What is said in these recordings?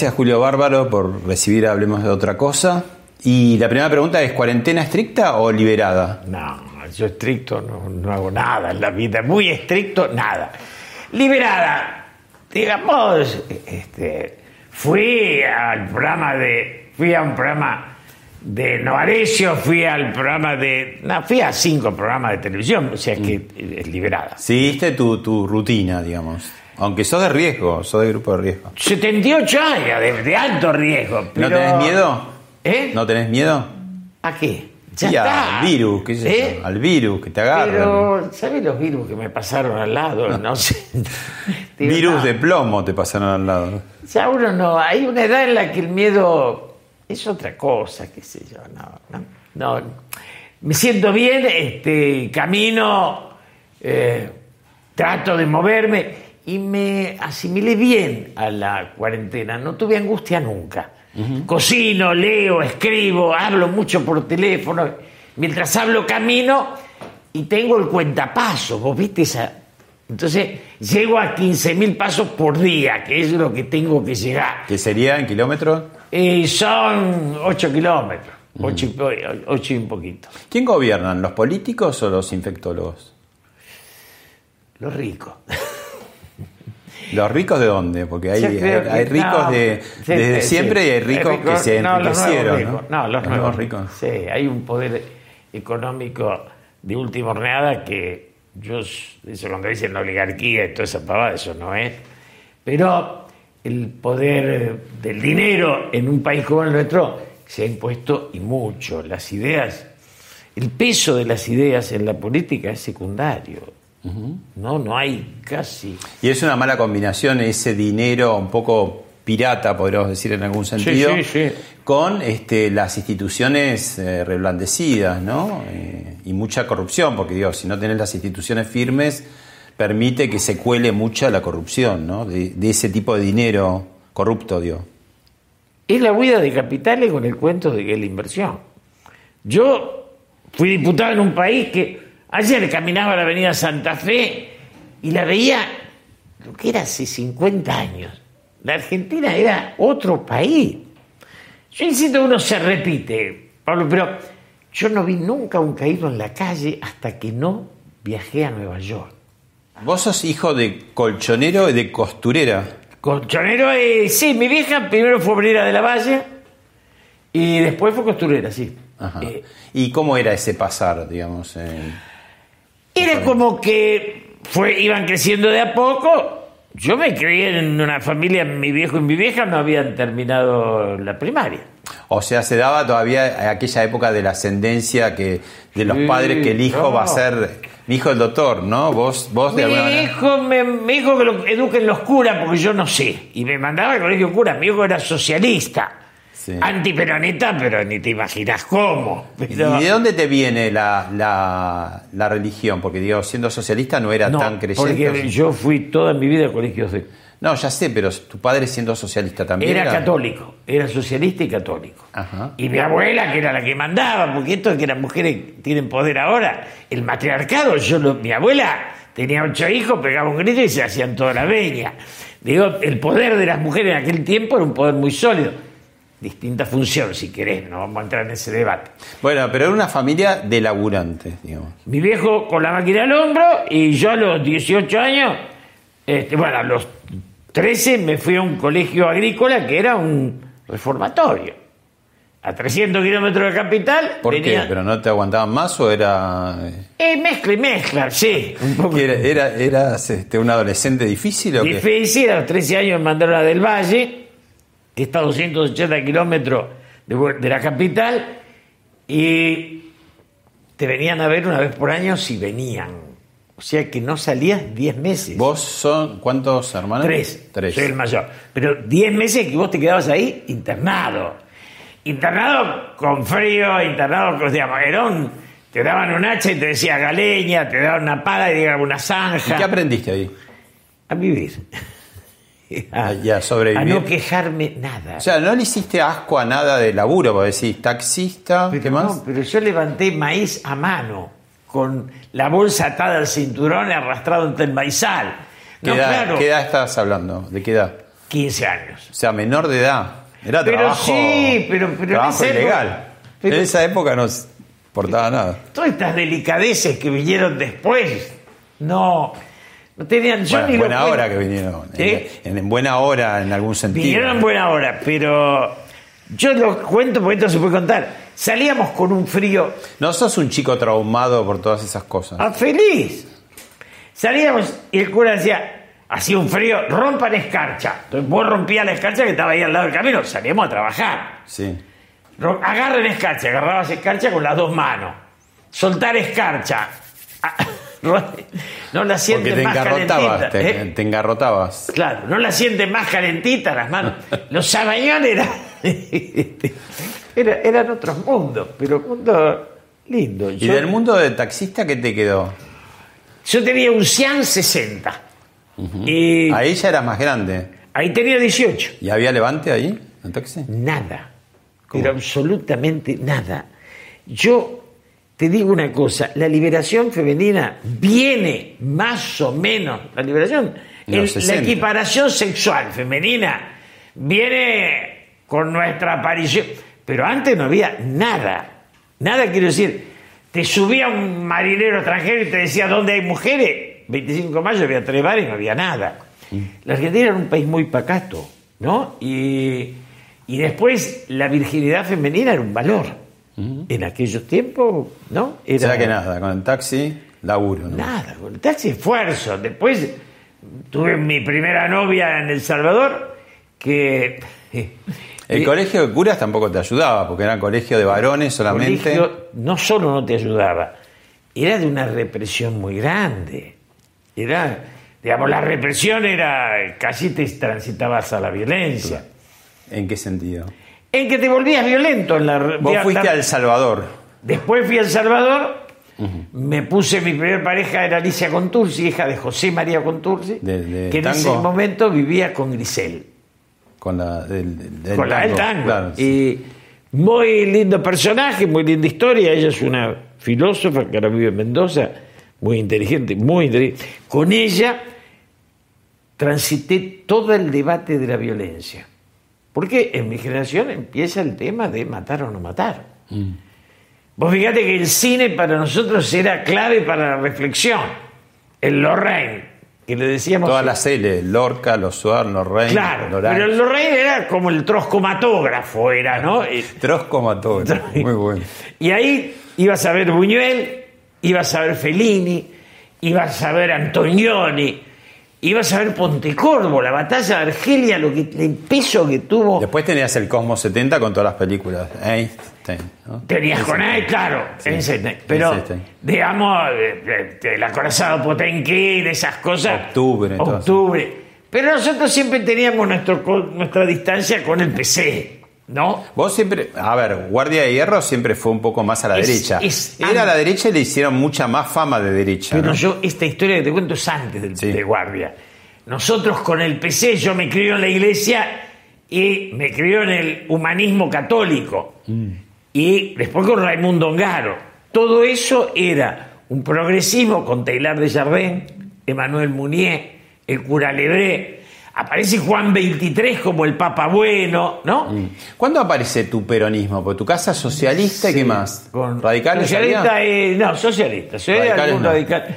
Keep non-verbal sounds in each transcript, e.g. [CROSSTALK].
Gracias Julio Bárbaro por recibir Hablemos de otra cosa. Y la primera pregunta es, ¿cuarentena estricta o liberada? No, yo estricto no, no hago nada en la vida, muy estricto, nada. Liberada, digamos, este, fui al programa de, fui a un programa de Novarecio, fui al programa de, no, fui a cinco programas de televisión, o sea que es liberada. Seguiste tu, tu rutina, digamos. Aunque sos de riesgo, sos de grupo de riesgo. 78 años de, de alto riesgo. pero- ¿No tenés miedo? ¿Eh? ¿No tenés miedo? ¿A qué? Ya Sí, está. al virus, qué sé yo, ¿Eh? al virus que te agarra. Pero, ¿sabes los virus que me pasaron al lado? [LAUGHS] No sé. [LAUGHS] Digo, virus no, de plomo te pasaron al lado. Ya uno no. Hay una edad en la que el miedo es otra cosa, qué sé yo. No, no. no. Me siento bien, este, camino, eh, trato de moverme y me asimilé bien a la cuarentena. No tuve angustia nunca. Cocino, leo, escribo, hablo mucho por teléfono. Mientras hablo, camino y tengo el cuentapaso. ¿Vos viste esa? Entonces, llego a 15.000 pasos por día, que es lo que tengo que llegar. ¿Qué sería en kilómetros? Y son 8 kilómetros, 8 y, po- ocho y un poquito. ¿Quién gobiernan, los políticos o los infectólogos? Los ricos. [LAUGHS] ¿Los ricos de dónde? Porque hay, hay- ricos no, de, sí, desde sí, siempre y hay ricos que se no, los nuevos enriquecieron. ricos. ¿no? No, los, nuevos ricos. Sí, hay un poder económico de última horneada que yo, eso cuando dicen la oligarquía y toda esa pavada, eso no es. Pero el poder del dinero en un país como el nuestro se ha impuesto y mucho. Las ideas, el peso de las ideas en la política es secundario. No, no hay casi. Y es una mala combinación ese dinero un poco pirata, podríamos decir en algún sentido, sí, sí. con este, las instituciones eh, reblandecidas, ¿no? Eh, y mucha corrupción, porque digo, si no tenés las instituciones firmes, permite que se cuele mucha la corrupción, ¿no? De, de ese tipo de dinero corrupto, digo. Es la huida de capitales con el cuento de que es la inversión. Yo fui diputado en un país que ayer caminaba la avenida Santa Fe y la veía lo que era hace 50 años. La Argentina era otro país. Yo insisto uno se repite, Pablo, pero yo no vi nunca un caído en la calle hasta que no viajé a Nueva York. Vos sos hijo de colchonero y de costurera. Colchonero, eh, sí, mi vieja primero fue obrera de la Valle y después fue costurera, sí. Ajá. Eh, ¿Y cómo era ese pasar, digamos? Era como que fue, iban creciendo de a poco. Yo me crié en una familia, mi viejo y mi vieja no habían terminado la primaria. O sea, se daba todavía aquella época de la ascendencia que de los Sí, padres que el hijo no. va a ser mi hijo el doctor, ¿no? Vos, vos de Mi alguna hijo me, me dijo que lo eduquen los curas porque yo no sé. Y me mandaba al colegio cura. Mi hijo era socialista, Sí. antiperonista, pero ni te imaginas cómo. Pero- ¿Y de dónde te viene la, la, la religión? Porque digo, siendo socialista no era no, tan creyente. porque yo fui toda mi vida a colegios de... No, ya sé, pero tu padre siendo socialista también. Era católico, era socialista y católico. Ajá. Y mi abuela, que era la que mandaba, porque esto de que las mujeres tienen poder ahora, el matriarcado, yo lo- mi abuela tenía ocho hijos, pegaba un grito y se hacían toda la veña. Digo, el poder de las mujeres en aquel tiempo era un poder muy sólido. Distinta función, si querés, no vamos a entrar en ese debate. Bueno, pero era una familia de laburantes, digamos. Mi viejo con la máquina al hombro y yo a los 18 años, este, bueno, a los 13 me fui a un colegio agrícola que era un reformatorio. A 300 kilómetros de capital. ¿Por venía- qué? ¿Pero no te aguantaban más o era...? Eh, mezcla y mezcla, sí. [LAUGHS] Un poco ¿Era, era- eras este, un adolescente difícil o qué? difícil. A los 13 años me mandaron a Del Valle, que está a 280 kilómetros de, la capital, y te venían a ver una vez por año si venían. O sea que no salías 10 meses. ¿Vos son cuántos hermanos? Tres. Tres. Soy el mayor. Pero 10 meses que vos te quedabas ahí internado. Internado con frío, internado con digamos, era un- Te daban un hacha y te decía galeña, te daban una pala y te daban una ¿Y zanja. qué aprendiste ahí? A vivir. [LAUGHS] A- no quejarme nada. O sea, no le hiciste asco a nada de laburo, porque decís taxista, pero, ¿qué más? no, pero yo levanté maíz a mano, con la bolsa atada al cinturón y arrastrado entre el maizal. ¿Qué, No, edad, claro, qué edad estás hablando? ¿De qué edad? 15 años. O sea, menor de edad. Era Pero trabajo, sí, pero- pero en trabajo época- pero- en esa época no se importaba nada. Todas estas delicadeces que vinieron después, no, no tenían yo Bueno, ni en buena hora que vinieron. En, en buena hora, en algún sentido. Vinieron en buena hora, pero yo lo cuento porque esto se puede contar. Salíamos con un frío No sos un chico traumado por todas esas cosas. a feliz. Salíamos y el cura decía, hacía un frío, rompan escarcha. Entonces vos rompías la escarcha que estaba ahí al lado del camino, salíamos a trabajar. Sí. Agarren escarcha, agarrabas escarcha con las dos manos. Soltar escarcha. [LAUGHS] No la Porque sienten te más engarrotabas, calentita. te, ¿eh? te engarrotabas. Claro, no la sienten más calentita las manos. [LAUGHS] Los sabañones eran, era- eran otros mundos, pero mundos lindos. ¿Y Yo, del mundo de taxista qué te quedó? yo tenía un Cian 60. Y Ahí ya eras más grande. ahí tenía 18. ¿Y había levante ahí? ¿En taxi? Nada. Pero absolutamente nada. Yo te digo una cosa, la liberación femenina viene más o menos, la liberación, el- la 60. equiparación sexual femenina viene con nuestra aparición, pero antes no había nada, nada quiero decir, te subía un marinero extranjero y te decía dónde hay mujeres, 25 de mayo había tres bares y no había nada. La Argentina era un país muy pacato, ¿no? Y, y después la virginidad femenina era un valor. En aquellos tiempos, ¿no? O Era sea que nada, con el taxi, laburo. ¿no? Nada, con el taxi esfuerzo. Después tuve mi primera novia en El Salvador que... El eh, colegio de curas tampoco te ayudaba, porque era colegio de varones solamente. colegio no solo no te ayudaba, era de una represión muy grande. Era, digamos, la represión era, casi te transitabas a la violencia. ¿En qué sentido? En que te volvías violento. En la, Vos fuiste la- a El Salvador. Después fui a El Salvador, me puse, mi primer pareja era Alicia Contursi, hija de José María Contursi, De- de que en ese momento vivía con Grisel. Con la del, del con la del tango. Claro, sí. Y muy lindo personaje, muy linda historia. Ella es una filósofa que ahora vive en Mendoza, muy inteligente, muy inteligente. Con ella transité todo el debate de la violencia. Porque en mi generación empieza el tema de matar o no matar. Mm. Vos fíjate que el cine para nosotros era clave para la reflexión. El Lorraine, que le decíamos... Todas las L, Lorca, Los Suar, Los Reyes, Claro, pero el Lorraine era como el troscomatógrafo, era, ¿no? Y- Trosco mató. Muy bueno. Y ahí ibas a ver Buñuel, ibas a ver Fellini, ibas a ver Antonioni, ibas a ver Pontecorvo, la batalla de Argelia, lo que, el peso que tuvo. Después tenías el Cosmos 70 con todas las películas. Einstein, ¿no? Tenías con él, claro, Einstein, pero Einstein. digamos, el acorazado Potenkin, esas cosas. Octubre, Octubre. Pero nosotros siempre teníamos nuestro, nuestra distancia con el PC, ¿no? Vos siempre, a ver, Guardia de Hierro siempre fue un poco más a la Es- derecha. es Era a la derecha y le hicieron mucha más fama de derecha. Pero ¿no? yo, esta historia que te cuento es antes del, Sí. de guardia. Nosotros con el PC, yo me crió en la iglesia y me crió en el humanismo católico. Mm. Y después con Raimundo Ongaro. Todo eso era un progresismo con Taylor de Jardín, Emanuel Munier, el cura Lebré, aparece Juan 23 como el Papa Bueno, ¿no? ¿Cuándo aparece tu peronismo? Porque tu casa es socialista y qué más? Con ¿Radicales? Socialista, eh, no, socialista. Radicales no. radical.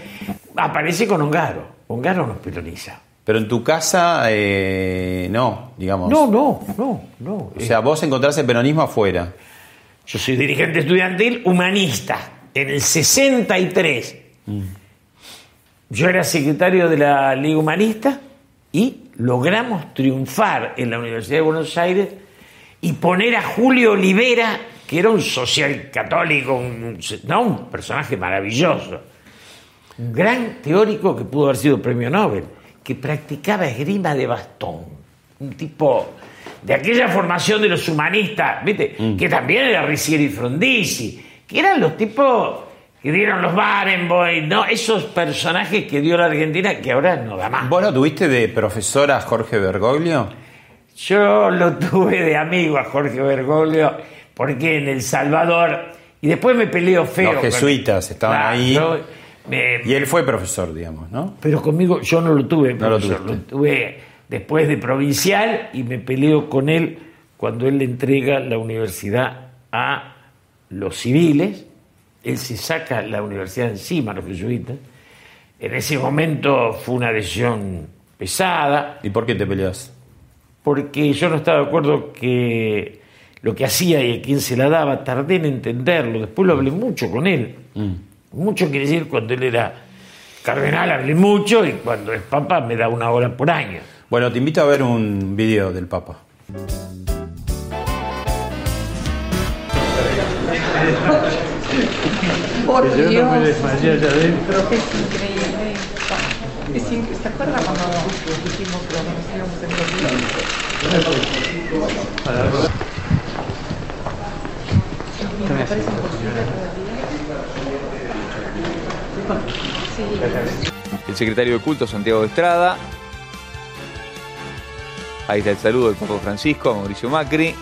Aparece con Ongaro. Ongaro nos peroniza. Pero en tu casa, eh, no, digamos. No, no, no, no. O sea, vos encontrás el peronismo afuera. Yo soy dirigente estudiantil humanista. En el 63. Yo era secretario de la Liga Humanista y logramos triunfar en la Universidad de Buenos Aires y poner a Julio Olivera, que era un social católico, un, no, un personaje maravilloso, un gran teórico que pudo haber sido premio Nobel, que practicaba esgrima de bastón, un tipo de aquella formación de los humanistas, ¿viste? Que también era Ricieri Frondizi, que eran los tipos que dieron los Barenboim, ¿no? Esos personajes que dio la Argentina que ahora no da más. ¿Vos lo tuviste de profesora Jorge Bergoglio? Yo lo tuve de amigo a Jorge Bergoglio porque en El Salvador, y después me peleo feo. Los con- jesuitas estaban Claro, ahí. yo me- Y él fue profesor, digamos, ¿no? Pero conmigo yo no lo tuve, No lo profesor, lo tuve después de provincial y me peleo con él cuando él le entrega la universidad a los civiles. Él se saca la universidad encima, a los jesuitas. En ese momento fue una decisión pesada, ¿Y por qué te peleas? porque yo no estaba de acuerdo que lo que hacía y a quién se la daba, tardé en entenderlo. Después lo hablé mucho con él. Mucho quiere decir cuando él era cardenal hablé mucho y cuando es papa me da una hora por año. Bueno, te invito a ver un video del Papa. [LAUGHS] Por Dios. allá adentro. Es increíble. Es increíble. ¿Se acuerda cuando dijimos que nos íbamos en los Me parece imposible todavía. Sí. el secretario de culto Santiago de Estrada. Ahí está el saludo del Papa Francisco a Mauricio Macri.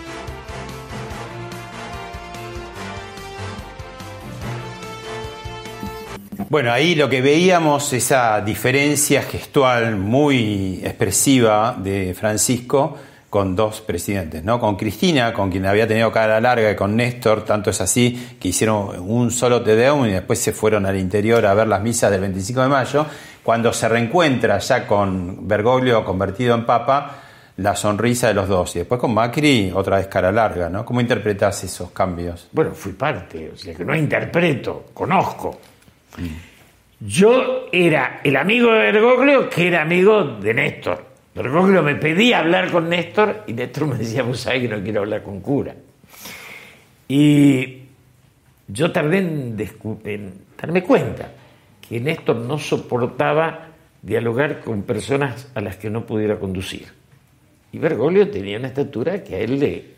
Bueno, ahí lo que veíamos, esa diferencia gestual muy expresiva de Francisco con dos presidentes, ¿no? Con Cristina, con quien había tenido cara larga, y con Néstor, tanto es así que hicieron un solo Te Deum y después se fueron al interior a ver las misas del 25 de mayo. Cuando se reencuentra ya con Bergoglio convertido en papa, la sonrisa de los dos. Y después con Macri, otra vez cara larga, ¿no? ¿Cómo interpretás esos cambios? Bueno, fui parte, o sea que no interpreto, conozco. Yo era el amigo de Bergoglio que era amigo de Néstor. Bergoglio me pedía hablar con Néstor y Néstor me decía, vos sabés que no quiero hablar con cura. Y yo tardé en, en darme cuenta que Néstor no soportaba dialogar con personas a las que no pudiera conducir. Y Bergoglio tenía una estatura que a él le,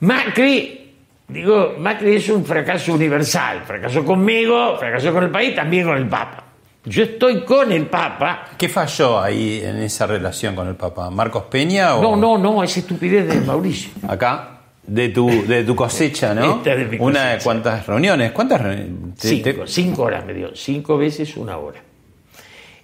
Macri, digo, Macri es un fracaso universal. Fracasó conmigo, fracasó con el país, también con el Papa. Yo estoy con el Papa. ¿Qué falló ahí en esa relación con el Papa? ¿Marcos Peña o No, no, no, es estupidez de Mauricio. acá? De tu, de tu cosecha, ¿no? Esta de mi Una de cosecha. cuántas reuniones, ¿cuántas reuniones? Te- Cinco, te- cinco horas me dio, cinco veces una hora.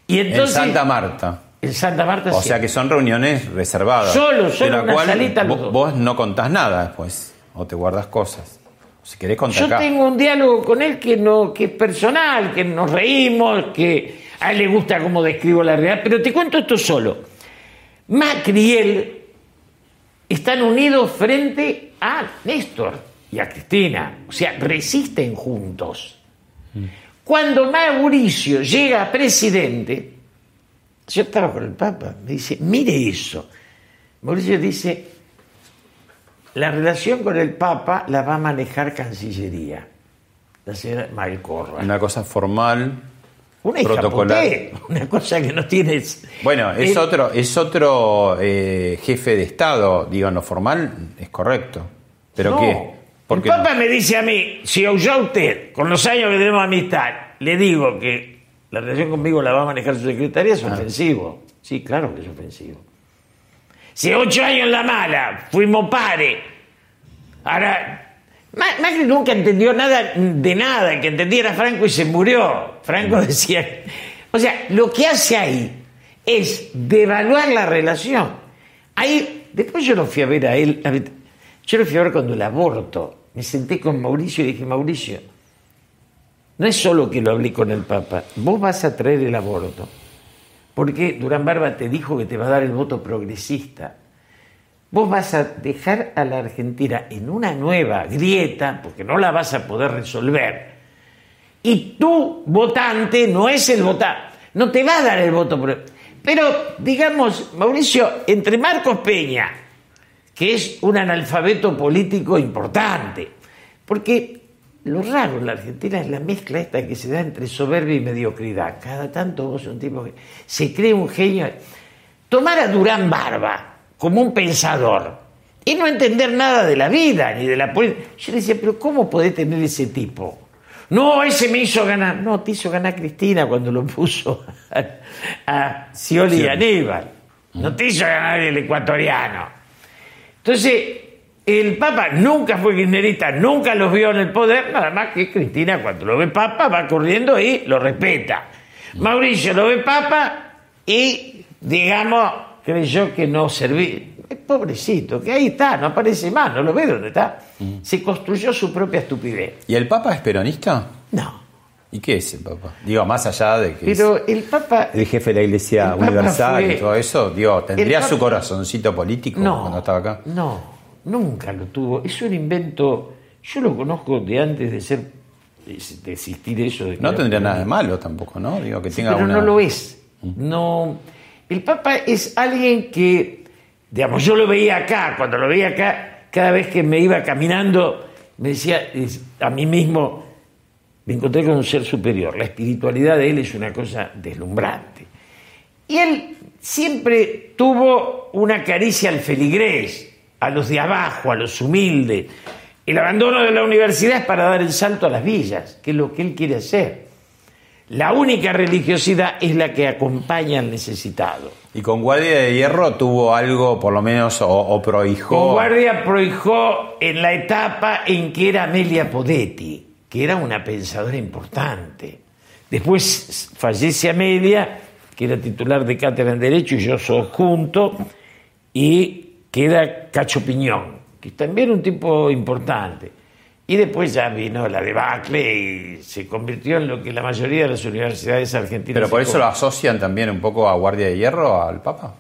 Y en Santa Marta. En Santa Marta, O sí. sea que son reuniones reservadas. Solo, solo de la una cual salita los vo- dos. vos no contás nada después, o te guardas cosas. Si querés contar Yo tengo un diálogo con él que, no, que es personal, que nos reímos, que a él le gusta cómo describo la realidad, pero te cuento esto solo. Macri y él están unidos frente a Néstor y a Cristina, o sea, resisten juntos. Cuando Mauricio llega a presidente, yo estaba con el Papa, me dice, mire eso. Mauricio dice, la relación con el Papa la va a manejar Cancillería, la señora Malcorra. Una cosa formal. Una protocolar. escapoté, una cosa que no tienes. Bueno, es Eh, otro, es otro eh, jefe de Estado, digo, en lo formal es correcto. ¿Pero no. qué? ¿Por el qué no? Papa me dice a mí, si yo a usted, con los años que tenemos amistad, le digo que la relación conmigo la va a manejar su secretaria, Ah. es ofensivo. Sí, claro que es ofensivo. Si ocho años en la mala, fuimos pares. Ahora, Ma- Macri nunca entendió nada de nada, que entendía era Franco y se murió. Franco decía, O sea, lo que hace ahí es devaluar la relación. Ahí, después yo lo fui a ver a él, yo lo fui a ver cuando el aborto. Me senté con Mauricio y dije, Mauricio, no es solo que lo hablé con el Papa, vos vas a traer el aborto, porque Durán Barba te dijo que te va a dar el voto progresista. Vos vas a dejar a la Argentina en una nueva grieta, porque no la vas a poder resolver. Y tu votante no es el votante, no te va a dar el voto. pro- Pero, digamos, Mauricio, entre Marcos Peña, que es un analfabeto político importante, porque lo raro en la Argentina es la mezcla esta que se da entre soberbia y mediocridad. Cada tanto vos un tipo que se cree un genio. Tomar a Durán Barba como un pensador y no entender nada de la vida ni de la política. Yo le decía, pero ¿cómo podés tener ese tipo? No, ese me hizo ganar. No, te hizo ganar Cristina cuando lo puso a, Scioli y Aníbal. No te hizo ganar el ecuatoriano. Entonces, el Papa nunca fue kirchnerista, nunca los vio en el poder, nada más que Cristina cuando lo ve Papa va corriendo y lo respeta. Mauricio lo ve Papa y, digamos, creyó que no servía. Pobrecito, que ahí está, no aparece más, no lo ve dónde está. Se construyó su propia estupidez. ¿Y el Papa es peronista? No, ¿Y qué es el Papa? Digo, más allá de que pero el Papa... el jefe de la Iglesia Universal fue- y todo eso, digo, ¿tendría su corazoncito político No, cuando estaba acá? no, nunca lo tuvo. Es un invento, yo lo conozco de antes de ser, de existir eso. De No tendría nada de malo tampoco, ¿no? Digo, que Sí, tenga pero una... no lo es. No, el Papa es alguien que, digamos, yo lo veía acá, cuando lo veía acá, cada vez que me iba caminando, me decía a mí mismo, me encontré con un ser superior. La espiritualidad de él es una cosa deslumbrante. Y él siempre tuvo una caricia al feligrés, a los de abajo, a los humildes. El abandono de la universidad es para dar el salto a las villas, que es lo que él quiere hacer. La única religiosidad es la que acompaña al necesitado. Y con Guardia de Hierro tuvo algo, por lo menos, o, o prohijó... Con Guardia prohijó en la etapa en que era Amelia Podetti, que era una pensadora importante. Después fallece Amelia, que era titular de cátedra en Derecho, y yo soy junto, y queda Cacho Piñón, que también era un tipo importante. Y después ya vino la debacle y se convirtió en lo que la mayoría de las universidades argentinas. Pero por eso lo asocian también un poco a Guardia de Hierro, al Papa.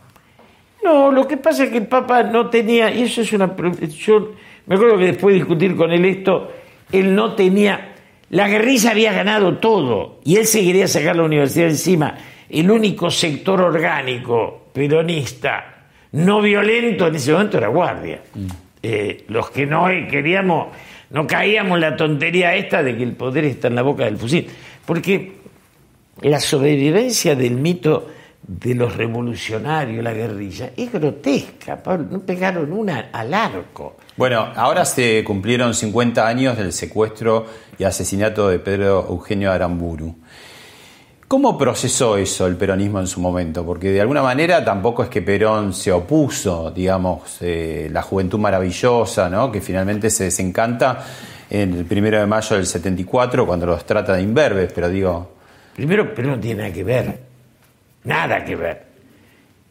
No, lo que pasa es que el Papa no tenía, y eso es una... Yo me acuerdo que después de discutir con él esto, él no tenía... La guerrilla había ganado todo y él se quería sacar la universidad encima. El único sector orgánico peronista no violento en ese momento era Guardia. Eh, los que no queríamos, no caíamos en la tontería esta de que el poder está en la boca del fusil. Porque la sobrevivencia del mito de los revolucionarios, la guerrilla, es grotesca, Pablo. No pegaron una al arco. Bueno, ahora se cumplieron 50 años del secuestro y asesinato de Pedro Eugenio Aramburu. ¿Cómo procesó eso el peronismo en su momento? Porque de alguna manera tampoco es que Perón se opuso, digamos, eh, la juventud maravillosa, ¿no? que finalmente se desencanta en el primero de mayo del 74 cuando los trata de imberbes, pero digo, Primero, pero no tiene nada que ver. Nada que ver.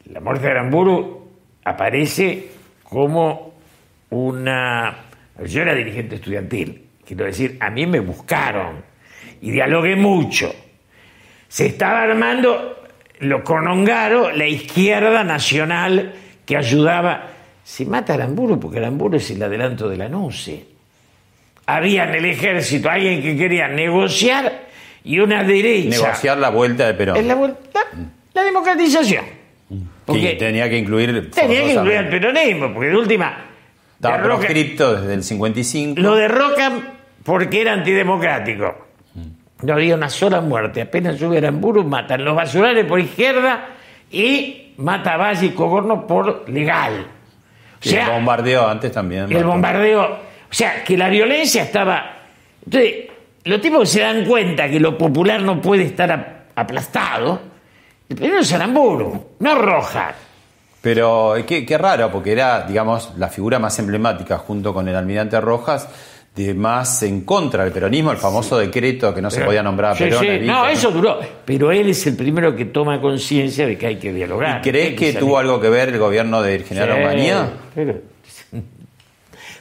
La muerte de Aramburu aparece como una... Yo era dirigente estudiantil. Quiero decir, a mí me buscaron y dialogué mucho. Se estaba armando lo con Ongaro, la izquierda nacional que ayudaba. Se mata a Aramburu porque Aramburu es el adelanto de la NUCE. Había en el ejército alguien que quería negociar y una derecha. negociar la vuelta de Perón. Es la, vuelta- la democratización. que Porque tenía que incluir... tenía que incluir al peronismo, porque de última. Estaba proscripto desde el 55. lo derrocan porque era antidemocrático. No había una sola muerte. Apenas sube Aramburu, matan los basurales por izquierda y mata a Valle y Cogorno por legal. O Y el sea, bombardeo antes también. el bombardeo. O sea, que la violencia estaba. Entonces, los tipos que se dan cuenta que lo popular no puede estar ap- aplastado. El primero es Aramburu, no Rojas. Pero eh, qué, qué raro, porque era, digamos, la figura más emblemática junto con el almirante Rojas de más en contra del peronismo, el famoso decreto que no se podía nombrar a Perón. sí, Evita, No, eso duró. Pero él es el primero que toma conciencia de que hay que dialogar. ¿Y crees que tuvo algo que ver el gobierno del general Sí, pero, [LAUGHS]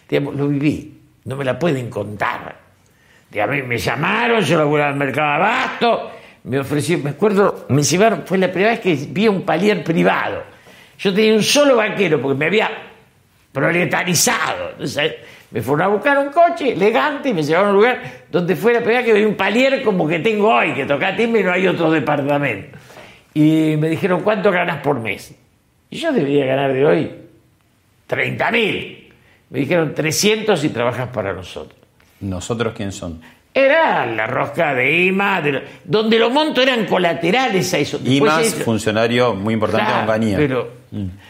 digamos, lo viví, no me la pueden contar. Digamos, me llamaron, yo laburaba en el mercado abasto, me ofrecieron, me acuerdo, me llevaron, fue la primera vez que vi un palier privado. Yo tenía un solo vaquero porque me había proletarizado. Me fueron a buscar un coche elegante y me llevaron a un lugar donde fue la primera vez que vi un palier como que tengo hoy, que toca timbre y no hay otro departamento. Y me dijeron, ¿cuánto ganas por mes? Y yo debería ganar de hoy 30 mil. Me dijeron 300 y trabajas para nosotros. ¿Nosotros quién son? Era la rosca de IMA, de lo- donde los montos eran colaterales a eso. Después ellos- funcionario muy importante de Claro, Onganía. Pero,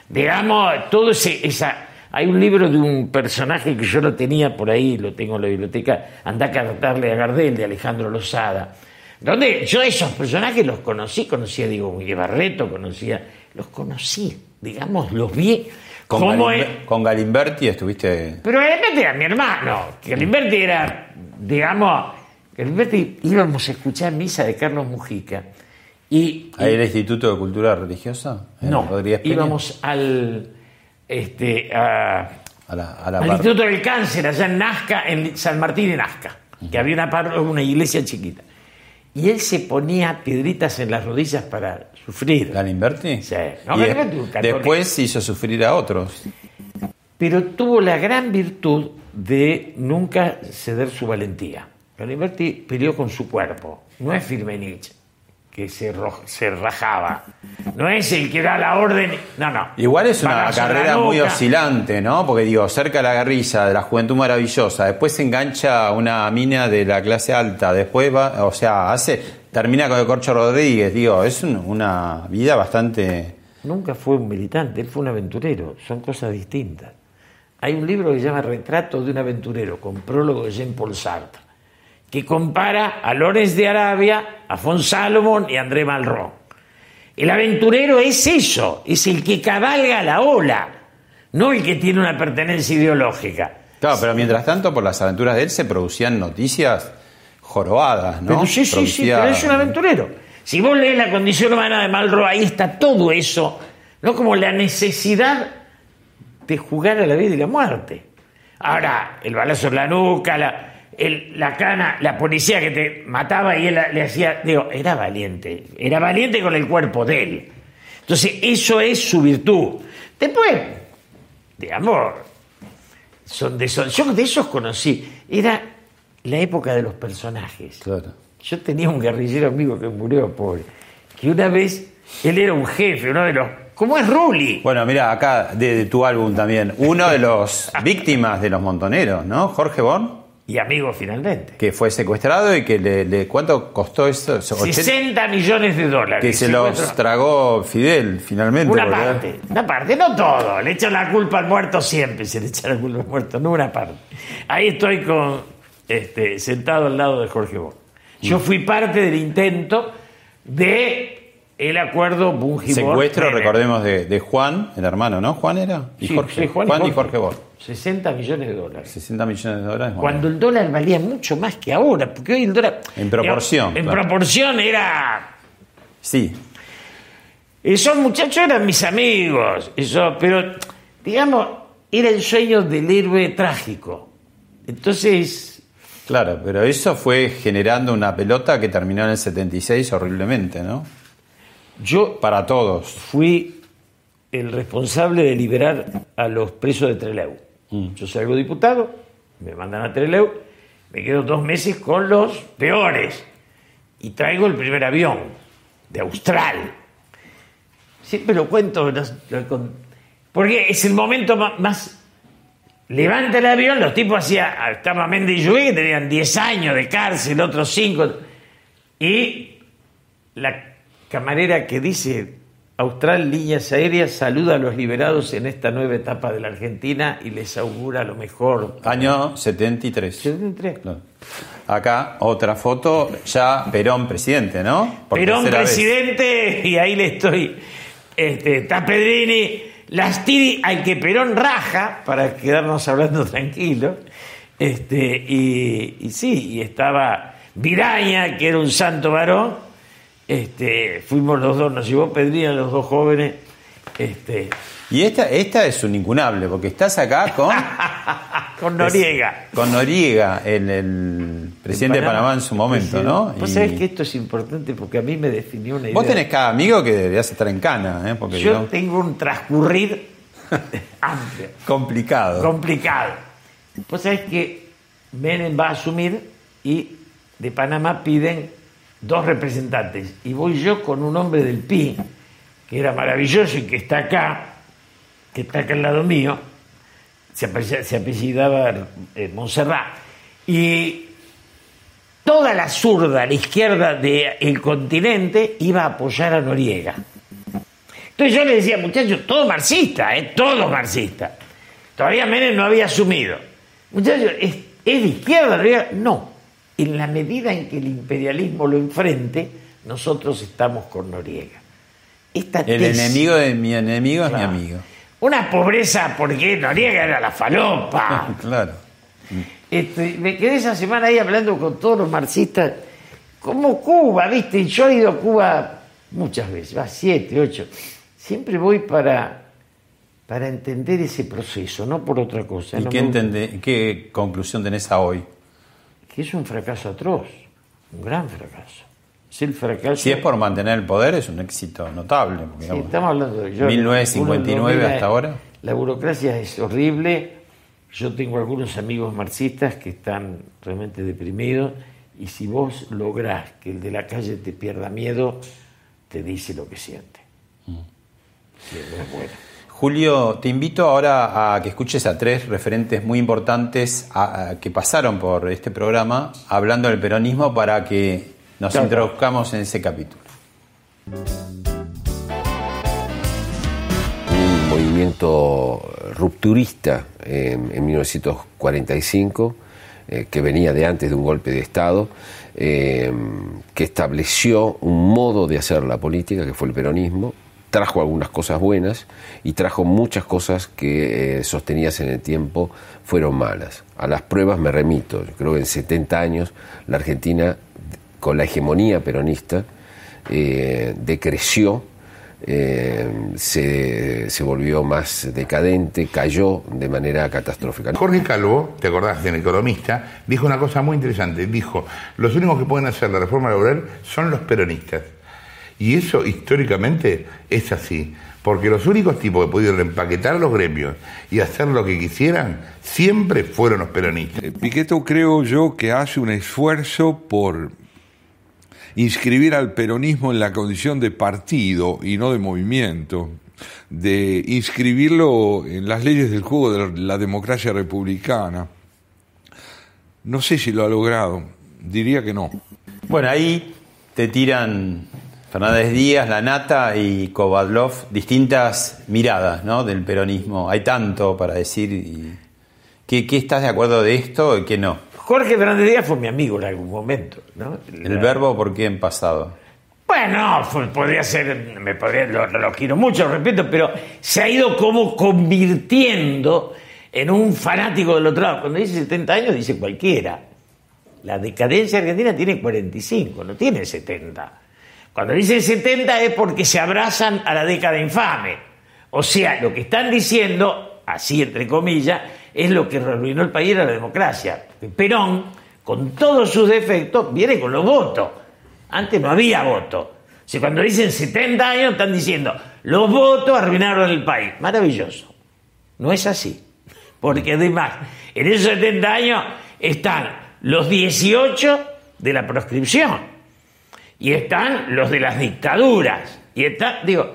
digamos, todo ese, esa. Hay un libro de un personaje que yo lo tenía por ahí, lo tengo en la biblioteca, Anda a cantarle a Gardel, de Alejandro Lozada. Donde yo esos personajes los conocí, conocía a Diego Miguel Barreto, conocía, los conocí, digamos, los vi. Con, cómo Galimber- es- con Galimberti estuviste. pero Galimberti era mi hermano. Galimberti era, digamos, Galimberti íbamos a escuchar misa de Carlos Mujica. Y, ¿Ahí el Instituto de Cultura Religiosa? no, Rodríguez Peña? íbamos al este a- a la, a la al Instituto del Cáncer allá en Nazca, en San Martín de Nazca, que había una, una iglesia chiquita. Y él se ponía piedritas en las rodillas para sufrir. ¿Galimberti? Sí. No, Y después hizo sufrir a otros. pero tuvo la gran virtud de nunca ceder su valentía. Galimberti peleó con su cuerpo, no es Firmenich, que se, ro- se rajaba, no es el que da la orden, no, no. Igual es una Balazo carrera muy oscilante, ¿no? Porque digo, cerca de la guerrilla, de la juventud maravillosa, después se engancha una mina de la clase alta, después va, o sea, hace, termina con el Corcho Rodríguez, digo, es un- una vida bastante... Nunca fue un militante, él fue un aventurero, son cosas distintas. Hay un libro que se llama Retrato de un aventurero, con prólogo de Jean-Paul Sartre, que compara a Lorenz de Arabia, a von Salomon y a André Malraux. El aventurero es eso, es el que cabalga la ola, no el que tiene una pertenencia ideológica. Claro, pero mientras tanto, por las aventuras de él se producían noticias jorobadas, ¿no? Pero sí, sí, sí, pero es un aventurero. Si vos lees la condición humana de Malraux, ahí está todo eso, no como la necesidad de jugar a la vida y la muerte. Ahora, el balazo en la nuca, la, el- la cana, la policía que te mataba y él le hacía, digo, era valiente, era valiente con el cuerpo de él. Entonces, eso es su virtud. Después, digamos, son de esos, yo de esos conocí, era la época de los personajes. Claro. Yo tenía un guerrillero amigo que murió, pobre, que una vez, él era un jefe, uno de los... ¿Cómo es Rulli? Bueno, mira, acá de, de tu álbum también, uno de los víctimas de los montoneros, ¿no? Jorge Bon, Y amigo finalmente. que fue secuestrado y que le, le- ¿cuánto costó eso? O sea, 60 millones de dólares. que se los tragó Fidel finalmente. Una parte, una parte, no todo. Le echan la culpa al muerto siempre, se le echa la culpa al muerto, no una parte. Ahí estoy con, este, sentado al lado de Jorge Bon. Yo fui parte del intento de el acuerdo Bungie Secuestro, recordemos, de, de Juan, el hermano, ¿no? Juan era. Y Jorge. Juan, y Jorge Bon. 60 millones de dólares. 60 millones de dólares. bueno. Cuando el dólar valía mucho más que ahora, porque hoy el dólar. En proporción, En claro. proporción era. Sí, Esos muchachos eran mis amigos, eso, pero digamos, era el sueño del héroe trágico. Entonces, claro, pero eso fue generando una pelota que terminó en el 76 horriblemente, ¿no? yo Para todos. fui el responsable de liberar a los presos de Trelew. Yo salgo diputado, me mandan a Trelew, me quedo dos meses con los peores y traigo el primer avión de Austral. Siempre lo cuento, porque es el momento más... Levanta el avión, los tipos hacían, estaba Méndez y tenían 10 años de cárcel, otros 5, y la camarera que dice Austral Líneas Aéreas saluda a los liberados en esta nueva etapa de la Argentina y les augura lo mejor. Año 73. 73. Claro. Acá otra foto, ya Perón presidente, ¿no? Por Perón vez. presidente y ahí le estoy. Este, está Pedrini, las tiri al que Perón raja, para quedarnos hablando tranquilos. Este, y, y sí, y estaba Viraña, que era un santo varón. Este, fuimos los dos, nos llevó Pedrina, los dos jóvenes. Este, Y esta, esta es un incunable, porque estás acá con, [LAUGHS] con Noriega. con Noriega, el, el presidente de Panamá en su momento, ¿no? Vos Y sabés que esto es importante porque a mí me definió una idea. Vos tenés cada amigo que deberías estar en cana, ¿eh? Porque Yo digamos, tengo un transcurrir [LAUGHS] amplio, complicado. complicado. Vos sabés que Menem va a asumir y de Panamá piden dos representantes. Y voy yo con un hombre del PI, que era maravilloso y que está acá, que está acá al lado mío, se apellidaba, eh, Montserrat. Y toda la zurda, la izquierda del continente iba a apoyar a Noriega. Entonces yo le decía, muchachos, todo marxista, ¿eh? todo marxista. Todavía Menem no había asumido. Muchachos, ¿es, es de izquierda? Noriega? No. En la medida en que el imperialismo lo enfrente, nosotros estamos con Noriega. Esta El tesis- enemigo de mi enemigo es mi amigo. Una pobreza porque Noriega era la falopa. [LAUGHS] Claro. Este, me quedé esa semana ahí hablando con todos los marxistas, como Cuba, ¿viste? Yo he ido a Cuba muchas veces, va siete, ocho. Siempre voy para, para entender ese proceso, no por otra cosa. ¿Y no qué, entendé- qué conclusión tenés a hoy? Que es un fracaso atroz, un gran fracaso. Es el fracaso. Si es por mantener el poder, es un éxito notable. Sí, estamos hablando de yo, 1959 uno, no, mira, hasta ahora. La burocracia es horrible. Yo tengo algunos amigos marxistas que están realmente deprimidos y si vos lográs que el de la calle te pierda miedo, te dice lo que siente. Mm. Sí, no es bueno. Julio, te invito ahora a que escuches a tres referentes muy importantes a- a- que pasaron por este programa hablando del peronismo para que nos Claro. introduzcamos en ese capítulo. un movimiento rupturista en, en 1945, eh, que venía de antes de un golpe de Estado, eh, que estableció un modo de hacer la política, que fue el peronismo, trajo algunas cosas buenas y trajo muchas cosas que eh, sostenidas en el tiempo fueron malas. A las pruebas me remito, yo creo que en 70 años la Argentina, con la hegemonía peronista, eh, decreció eh, se, se volvió más decadente, cayó de manera catastrófica. Jorge Calvo, te acordás, el economista, dijo una cosa muy interesante. Dijo, los únicos que pueden hacer la reforma laboral son los peronistas. Y eso históricamente es así. Porque los únicos tipos que pudieron empaquetar los gremios y hacer lo que quisieran, siempre fueron los peronistas. Eh, Piqueto creo yo que hace un esfuerzo por inscribir al peronismo en la condición de partido y no de movimiento, de inscribirlo en las leyes del juego de la democracia republicana. No sé si lo ha logrado, diría que no. Bueno, ahí te tiran Fernández Díaz, La Nata y Kovadlov distintas miradas ¿no? del peronismo. Hay tanto para decir. Y... ¿Qué, qué estás de acuerdo de esto y qué no? Jorge Fernández Díaz fue mi amigo en algún momento. ¿no? El verbo, ¿por qué en pasado? Bueno, fue- podría ser, me podría, lo, lo quiero mucho, lo respeto, pero se ha ido como convirtiendo en un fanático del otro lado. Cuando dice 70 años, dice cualquiera. La decadencia argentina tiene 45, no tiene 70. Cuando dicen 70 es porque se abrazan a la década infame. O sea, lo que están diciendo, así entre comillas, es lo que arruinó el país era la democracia. Perón, con todos sus defectos, viene con los votos. Antes no había voto. O sea, cuando dicen 70 años, están diciendo, los votos arruinaron el país. Maravilloso. No es así. Porque además, en esos 70 años están los 18 de la proscripción. Y están los de las dictaduras. Y está, digo,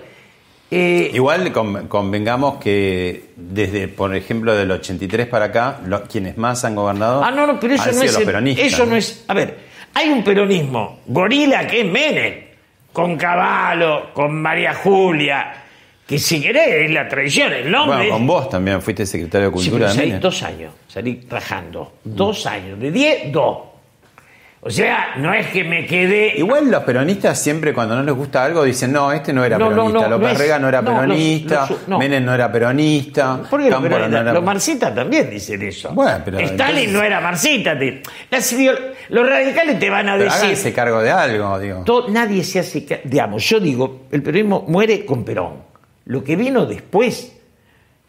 eh, Igual con- convengamos que desde, por ejemplo, del 83 para acá, lo- quienes más han gobernado Ah, no, no, pero eso no es. eso no es. A ver, hay un peronismo gorila que es Menem, con Caballo, con María Julia, que si querés es la tradición, el nombre. Bueno, con vos también fuiste secretario de Sí, Cultura pero de salí Menem. dos años, salí trabajando. Dos años, de 10, dos. O sea, no es que me quedé... Igual los peronistas siempre cuando no les gusta algo dicen, no, este no era No, peronista, no, López no es- Rega no era peronista. Menem no era peronista, Porque los, era... los marxistas también dicen eso. Bueno, pero Stalin entonces- no era marxista. te- las ideo- los radicales te van a Pero decir... háganse cargo de algo, digo. To- nadie se hace. ca- Digamos, yo digo, el peronismo muere con Perón. Lo que vino después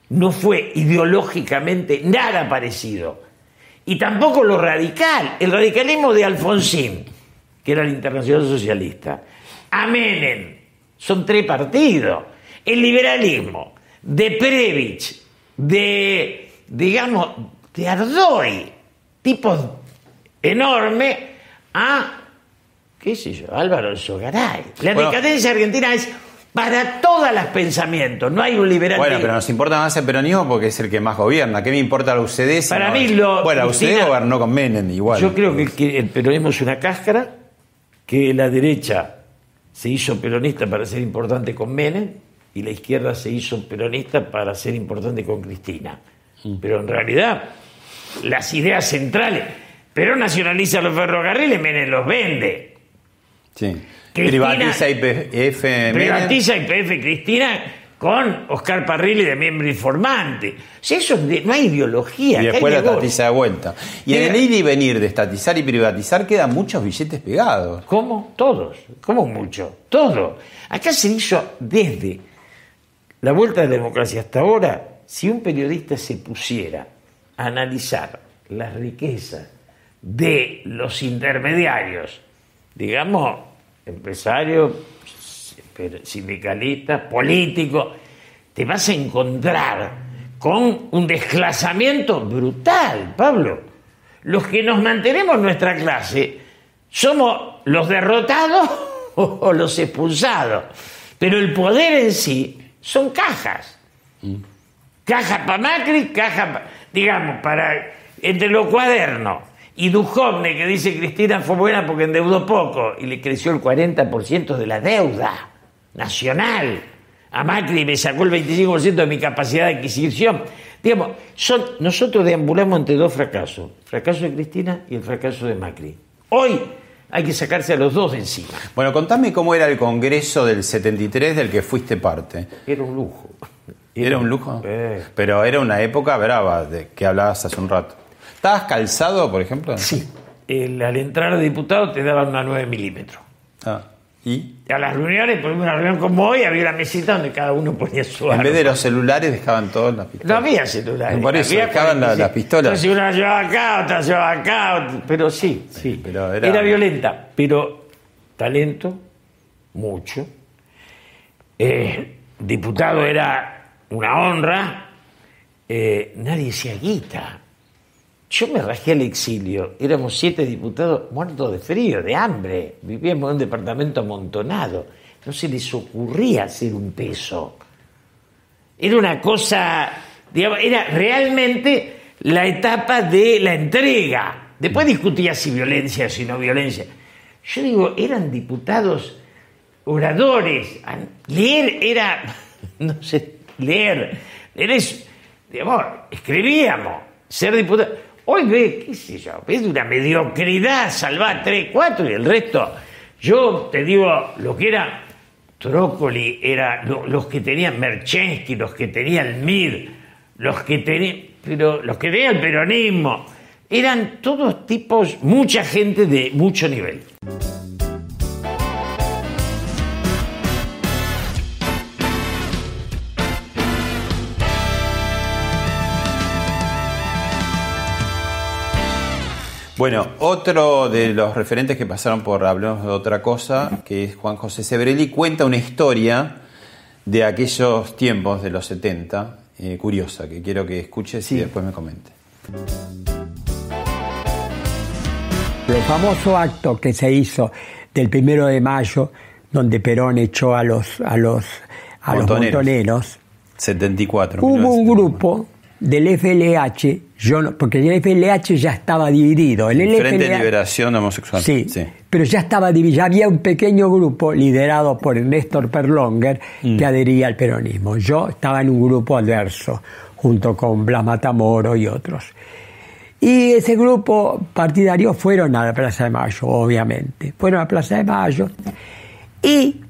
no fue ideológicamente nada parecido. Y tampoco lo radical. El radicalismo de Alfonsín, que era el internacional socialista, a Menem, son tres partidos. El liberalismo de Previch, de, digamos, de Ardoy, tipos enormes, a qué sé yo, Álvaro Sogaray. La Bueno. decadencia argentina es para todos los pensamientos, no hay un liberalismo. Bueno, pero nos importa más el peronismo porque es el que más gobierna. ¿Qué me importa la UCD? si Para no- mí lo- Bueno, la UCD gobernó con Menem igual. Yo creo que, que el peronismo es una cáscara, que la derecha se hizo peronista para ser importante con Menem y la izquierda se hizo peronista para ser importante con Cristina. Pero en realidad, las ideas centrales, Perón nacionaliza los ferrocarriles, Menem los vende. Sí. Cristina- Privatiza IPF. Privatiza IPF Cristina con Oscar Parrilli de miembro informante. Sea, eso de- no hay ideología. Y después la estatiza de vuelta. Y en el ir y venir de estatizar y privatizar quedan muchos billetes pegados. ¿Cómo? Todos. ¿Cómo mucho? Todo. Acá se hizo desde la vuelta de la democracia hasta ahora, si un periodista se pusiera a analizar las riquezas de los intermediarios, digamos, empresarios, sindicalistas, políticos, te vas a encontrar con un desclasamiento brutal, Pablo. Los que nos mantenemos en nuestra clase somos los derrotados [LAUGHS] o los expulsados. Pero el poder en sí son cajas. Caja para Macri, caja, digamos, para entre los cuadernos. Y Duhovne, que dice Cristina fue buena porque endeudó poco y le creció el 40% de la deuda nacional. A Macri me sacó el 25% de mi capacidad de adquisición. Digamos, son, nosotros deambulamos entre dos fracasos: el fracaso de Cristina y el fracaso de Macri. Hoy hay que sacarse a los dos de encima. Bueno, contame cómo era el Congreso del 73 del que fuiste parte. Era un lujo. ¿Era un lujo? Eh. Pero era una época brava de que hablabas hace un rato. ¿Estabas calzado, por ejemplo? Sí. El- al entrar de diputado te daban una 9 milímetros. Ah, ¿Y? A las reuniones, por una reunión como hoy, había una mesita donde cada uno ponía su En arma. vez de los celulares dejaban todas las No pistolas. había celulares. Por eso, había dejaban la- 46. las pistolas. Entonces una llevaba acá, otra llevaba acá, pero sí, sí. pero era... era- violenta, pero talento, mucho. Eh, diputado era una honra. Eh, nadie se guita. Yo me rajé al exilio. Éramos siete diputados muertos de frío, de hambre. Vivíamos en un departamento amontonado. No se les ocurría hacer un peso. Era una cosa, digamos, era realmente la etapa de la entrega. Después discutía si violencia o si no violencia. Yo digo, eran diputados oradores. Leer era, [LAUGHS] no sé, leer. Eres, digamos, escribíamos. Ser diputado. Hoy ve, qué sé yo, ves una mediocridad, salvar tres, cuatro y el resto. Yo te digo, lo que era Trócoli, era lo- los que tenían Merchensky, los que tenían MIR, los que tenían, pero los que tenían el peronismo, eran todos tipos, mucha gente de mucho nivel. Bueno, otro de los referentes que pasaron por Hablemos de otra cosa, que es Juan José Sebrelli, cuenta una historia de aquellos tiempos de los 70, eh, curiosa, que quiero que escuches y después me comentes. El famoso acto que se hizo del primero de mayo, donde Perón echó a los, a los, a los Montoneros. montoneros, 74. hubo un 1974. grupo del FLH, yo no- porque el FLH ya estaba dividido. El Frente de Liberación Homosexual. Sí, pero ya estaba dividido. Ya había un pequeño grupo liderado por Néstor Perlonger Mm. que adhería al peronismo. Yo estaba en un grupo adverso, junto con Blas Matamoro y otros. Y ese grupo partidario fueron a la Plaza de Mayo, obviamente. Fueron a la Plaza de Mayo y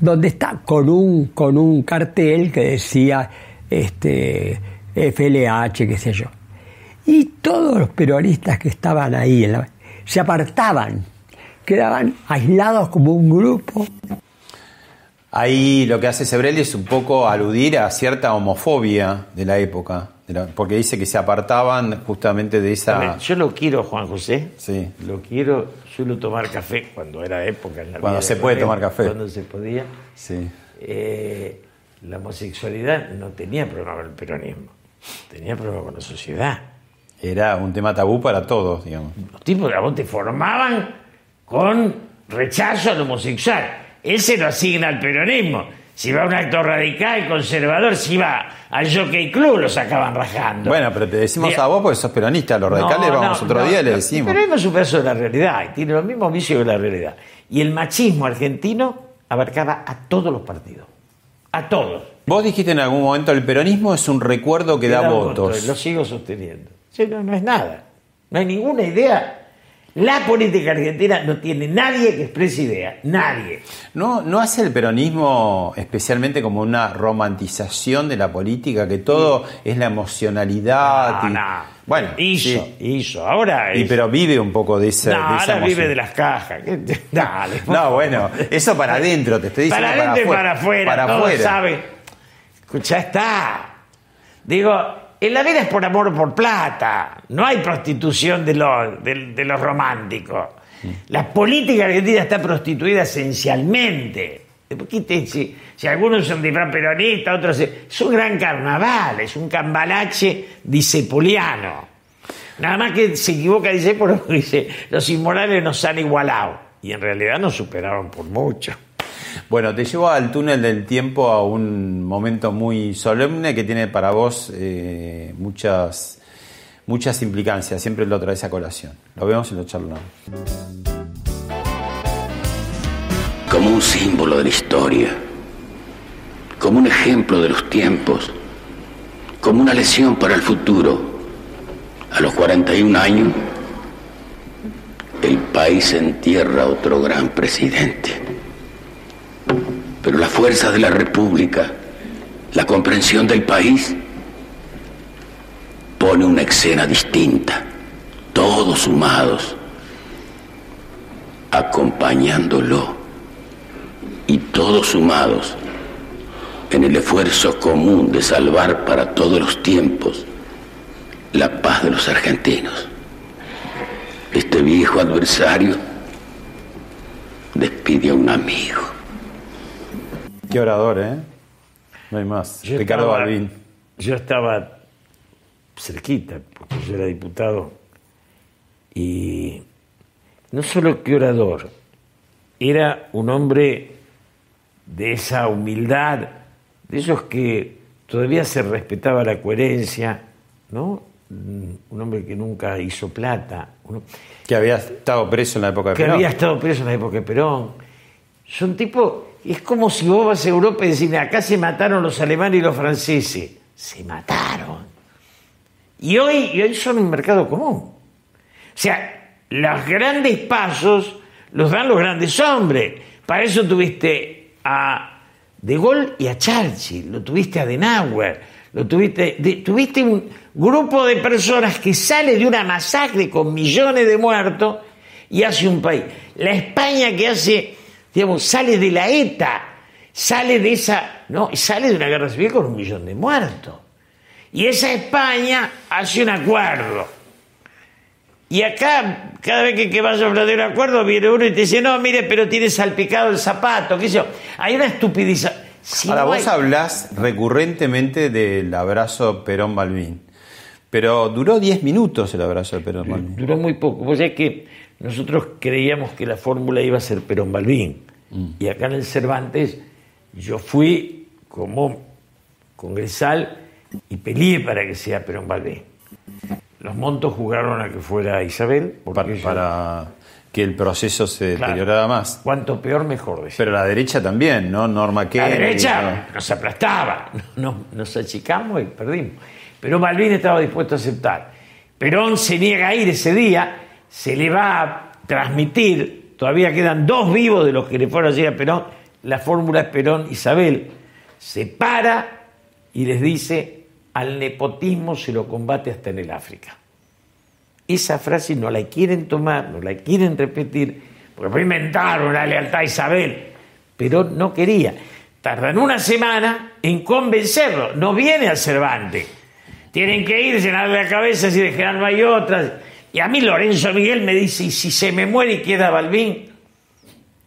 donde está con un, con un cartel que decía este, FLH, qué sé yo. Y todos los peronistas que estaban ahí en la- se apartaban, quedaban aislados como un grupo. Ahí lo que hace Sebrelli es un poco aludir a cierta homofobia de la época, de la- porque dice que se apartaban justamente de esa... Yo lo quiero, Juan José. Sí. Lo quiero, suelo tomar café cuando era época. En la Cuando vida se de puede tomar café. Cuando se podía. Sí. Eh, la homosexualidad no tenía problema con el peronismo, tenía problema con la sociedad. Era un tema tabú para todos, digamos. Los tipos de vos te formaban con rechazo al homosexual. Él se lo asigna al peronismo. Si va a un acto radical, conservador, si va al Jockey Club, lo sacaban rajando. Bueno, pero te decimos a vos porque sos peronista, los radicales no, vamos no, otro no, día y le decimos. El peronismo es un pedazo de la realidad y tiene los mismos vicios que la realidad. Y el machismo argentino abarcaba a todos los partidos. A todos. Vos dijiste en algún momento el peronismo es un recuerdo que da votos. Lo sigo sosteniendo. Sí, no, no es nada. No hay ninguna idea. La política argentina no tiene nadie que exprese idea. Nadie. ¿No, ¿No hace el peronismo especialmente como una romantización de la política, que todo es la emocionalidad? No, y- no. Bueno, hizo, sí. hizo. Ahora Y es- pero vive un poco de esa, no, de esa ahora emoción. vive de las cajas. ¿Qué- [LAUGHS] Dale. No, bueno, eso para adentro, te estoy diciendo Para adentro y afuera. para afuera. Para afuera. saben. Escucha, está. Digo, en la vida es por amor o por plata. No hay prostitución de los, de, románticos. La política argentina está prostituida esencialmente. ¿Por qué te- si, si algunos son disfraz peronista, otros... Es un gran carnaval, es un cambalache disepoliano. Nada más que se equivoca, dice, [LAUGHS] porque dice, los inmorales nos han igualado. Y en realidad nos superaron por mucho. Bueno, te llevo al túnel del tiempo a un momento muy solemne que tiene para vos eh, muchas, muchas implicancias. Siempre lo traes a colación. Lo vemos y lo charlamos. como un símbolo de la historia, como un ejemplo de los tiempos, como una lesión para el futuro. A los 41 años, el país entierra a otro gran presidente. Pero la fuerza de la República, la comprensión del país, pone una escena distinta, todos sumados, acompañándolo y todos sumados en el esfuerzo común de salvar para todos los tiempos la paz de los argentinos. Este viejo adversario despide a un amigo. Qué orador, ¿eh? No hay más. Yo Ricardo estaba- Balvin. Yo estaba cerquita, porque yo era diputado, y no solo que orador, era un hombre de esa humildad, de esos que todavía se respetaba la coherencia, ¿no? Un hombre que nunca hizo plata, uno- Que había estado preso en la época de que Perón. había estado preso en la época de Perón. Son tipos, es como si vos vas a Europa y decís, "Mira, acá se mataron los alemanes y los franceses. Se mataron. Y hoy, hoy son un mercado común. O sea, los grandes pasos los dan los grandes hombres. Para eso tuviste a De Gaulle y a Churchill, lo tuviste a Adenauer, lo tuviste, tuviste un grupo de personas que sale de una masacre con millones de muertos y hace un país. La España que hace, digamos, sale de la ETA, sale de esa, no, sale de una guerra civil con un millón de muertos. Y esa España hace un acuerdo. Y acá, cada vez que, que vas a hablar de un acuerdo, viene uno y te dice, no, mire, pero tiene salpicado el zapato, qué sé yo. Hay una estupidiza. Si Ahora no vos hablás recurrentemente del abrazo Perón-Balvin. Pero duró 10 minutos el abrazo de Perón-Balvin. Duró muy poco. Vos sabés que nosotros creíamos que la fórmula iba a ser Perón Balbín. Y acá en el Cervantes yo fui como congresal y peleé para que sea Perón Balbín. Los montos jugaron a que fuera Isabel. Para, yo- para que el proceso se Claro. deteriorara más. Cuanto peor, mejor. decía. Pero la derecha también, ¿no? Norma La Kennedy, derecha nos aplastaba, nos, nos achicamos y perdimos. Pero Malvin estaba dispuesto a aceptar. Perón se niega a ir ese día, se le va a transmitir, todavía quedan dos vivos de los que le fueron allí a Perón, la fórmula es Perón-Isabel, se para y les dice, al nepotismo se lo combate hasta en el África. Esa frase no la quieren tomar, no la quieren repetir, porque inventaron la lealtad a Isabel, pero no quería. Tardan una semana en convencerlo, no viene al Cervantes. Tienen que ir, llenarle la cabeza si de Gerardo hay otras. Y a mí Lorenzo Miguel me dice, ¿y si se me muere y queda Balbín?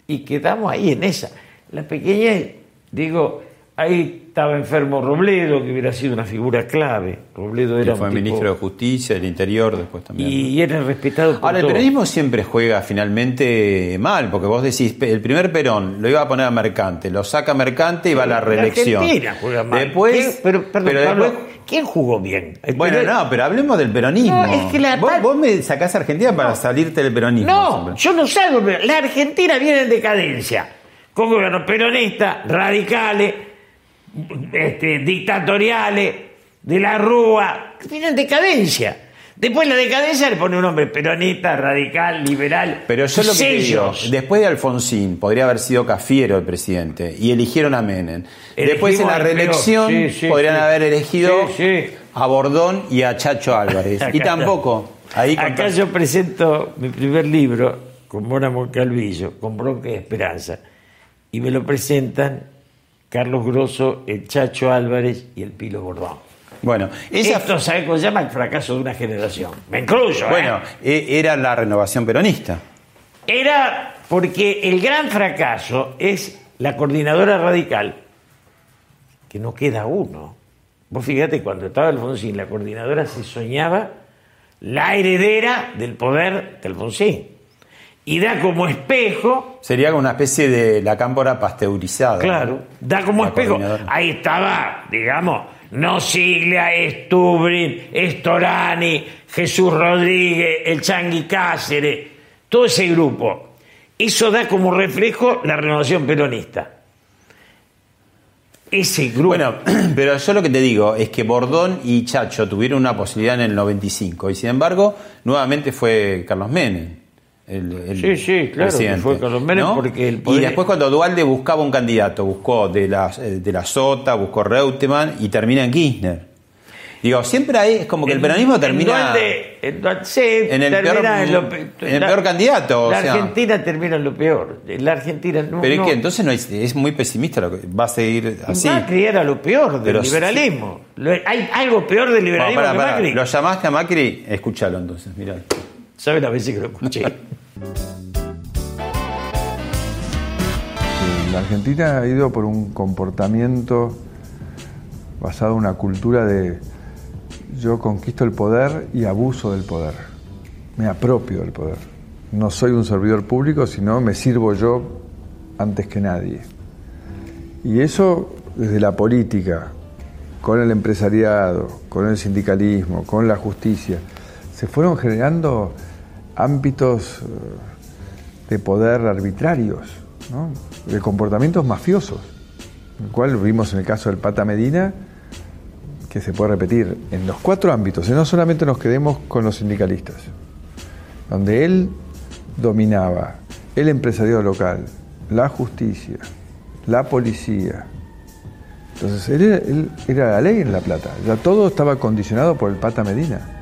Y quedamos ahí en esa. La pequeña, digo, ahí estaba enfermo Robledo, que hubiera sido una figura clave. Robledo era Que fue un tipo- ministro de Justicia, del Interior después también. y era respetado por Ahora, el todos. peronismo siempre juega finalmente mal, porque vos decís, el primer Perón lo iba a poner a Mercante, lo saca Mercante y va a la reelección. Argentina juega mal. Después, ¿Quién- pero, perdón, pero Pablo, después- ¿quién jugó bien? El bueno, no, pero hablemos del peronismo. No, es que la vos, vos me sacás a Argentina para salirte del peronismo. No, siempre. yo no salgo. La Argentina viene en decadencia. Con gobiernos peronistas, radicales, este, dictatoriales, de la Rúa. Viene en decadencia. Después la decadencia le pone un hombre peronista, radical, liberal. Pero yo lo que te digo, después de Alfonsín, podría haber sido Cafiero el presidente, y eligieron a Menem. Después en la reelección Sí, sí, podrían sí. haber elegido a Bordón y a Chacho Álvarez. [LAUGHS] y tampoco. Ahí con- Acá yo presento mi primer libro con Mona Moncalvillo, con Bronca y Esperanza, y me lo presentan Carlos Grosso, el Chacho Álvarez y el Pilo Bordón. Bueno, esa Esto, ¿sabe cómo se llama? El fracaso de una generación. Me incluyo, ¿eh? Bueno, e- era la renovación peronista. Era porque el gran fracaso es la coordinadora radical, que no queda uno. Vos fíjate, cuando estaba Alfonsín, la coordinadora se soñaba la heredera del poder de Alfonsín. Y da como espejo, Sería como una especie de la cámpora pasteurizada. claro, da como La espejo. Ahí estaba, digamos, no Siglia, Stubrin, Estorani, Jesús Rodríguez, el Changui Cáceres, todo ese grupo. Eso da como reflejo la renovación peronista. Ese grupo. Bueno, [CLEARS THROAT] pero yo lo que te digo es que Bordón y Chacho tuvieron una posibilidad en el 95 y sin embargo nuevamente fue Carlos Menem. El, el Sí, sí, claro, que fue Carlos Menem porque el Y poder- después cuando Dualde buscaba un candidato, buscó de la, eh, de la Sota, buscó Reutemann y termina en Kirchner. Digo, siempre ahí es como que el peronismo termina... En, Dualde- en Dualde- sí, en el peor- en lo pe- en el peor candidato, o La sea. Argentina termina en lo peor. La Argentina no. Pero es no- que entonces no es, es muy pesimista lo que va a seguir así. Macri era lo peor del Pero sí- liberalismo. Lo- ¿Hay algo peor del Bueno, liberalismo que pará. Macri? Lo llamaste a Macri, escúchalo entonces, mirá. ¿Sabe las veces que lo escuché? [LAUGHS] La Argentina ha ido por un comportamiento basado en una cultura de yo conquisto el poder y abuso del poder. Me apropio del poder. No soy un servidor público, sino me sirvo yo antes que nadie. Y eso desde la política, con el empresariado, con el sindicalismo, con la justicia, se fueron generando ámbitos eh, de poder arbitrarios, de comportamientos mafiosos, el cual vimos en el caso del Pata Medina, que se puede repetir en los cuatro ámbitos, y no solamente nos quedemos con los sindicalistas, donde él dominaba el empresariado local, la justicia, la policía. Entonces, él él era la ley en La Plata, ya todo estaba condicionado por el Pata Medina.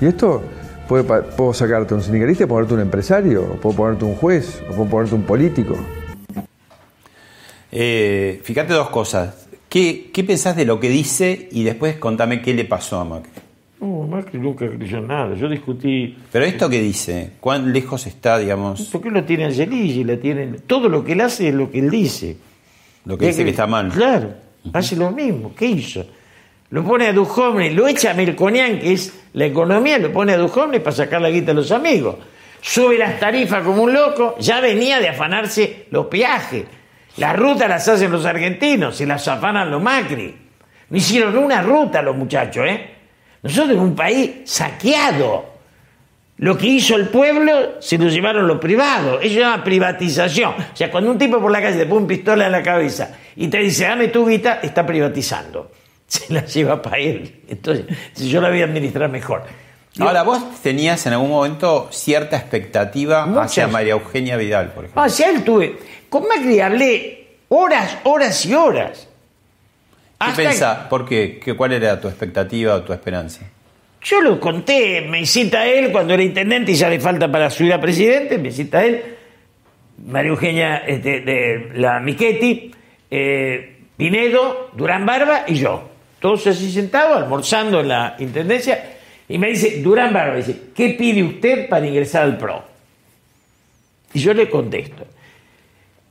Y esto puede, puedo sacarte un sindicalista y ponerte un empresario, o puedo ponerte un juez, o puedo ponerte un político. Eh, fíjate dos cosas. ¿Qué, ¿Qué pensás de lo que dice y después contame qué le pasó a Macri? No, Macri nunca creyó nada. Yo discutí. Pero esto que dice, ¿cuán lejos está, digamos, ¿Por qué lo tiene Angeligi? La tienen... Todo lo que él hace es lo que él dice. lo que dice que está mal? Claro, hace lo mismo. ¿Qué hizo? Lo pone a Duhovne, lo echa a Melconian, que es la economía, lo pone a Duhovne para sacar la guita a los amigos. Sube las tarifas como un loco, ya venía de afanarse los peajes. Las rutas las hacen los argentinos, se las afanan los Macri. No hicieron una ruta los muchachos, ¿eh? Nosotros en un país saqueado. Lo que hizo el pueblo se lo llevaron los privados. Eso se llama privatización. O sea, cuando un tipo por la calle te pone un pistola en la cabeza y te dice, dame tu guita, está privatizando. [LAUGHS] Se la lleva para él. Entonces, si yo la voy a administrar mejor. Ahora, vos tenías en algún momento cierta expectativa hacia. María Eugenia Vidal, por ejemplo. Hacia él tuve. Con Macri hablé horas, horas y horas. ¿Qué pensás? ¿Por qué? ¿Qué- ¿Cuál era tu expectativa o tu esperanza? Yo lo conté, me cita él cuando era intendente y ya le falta para subir a presidente, me cita él, María Eugenia este, de la Michetti, eh, Pinedo, Durán Barba y yo. Todos así sentados, almorzando en la intendencia, y me dice, Durán Barba, dice, ¿qué pide usted para ingresar al PRO? Y yo le contesto,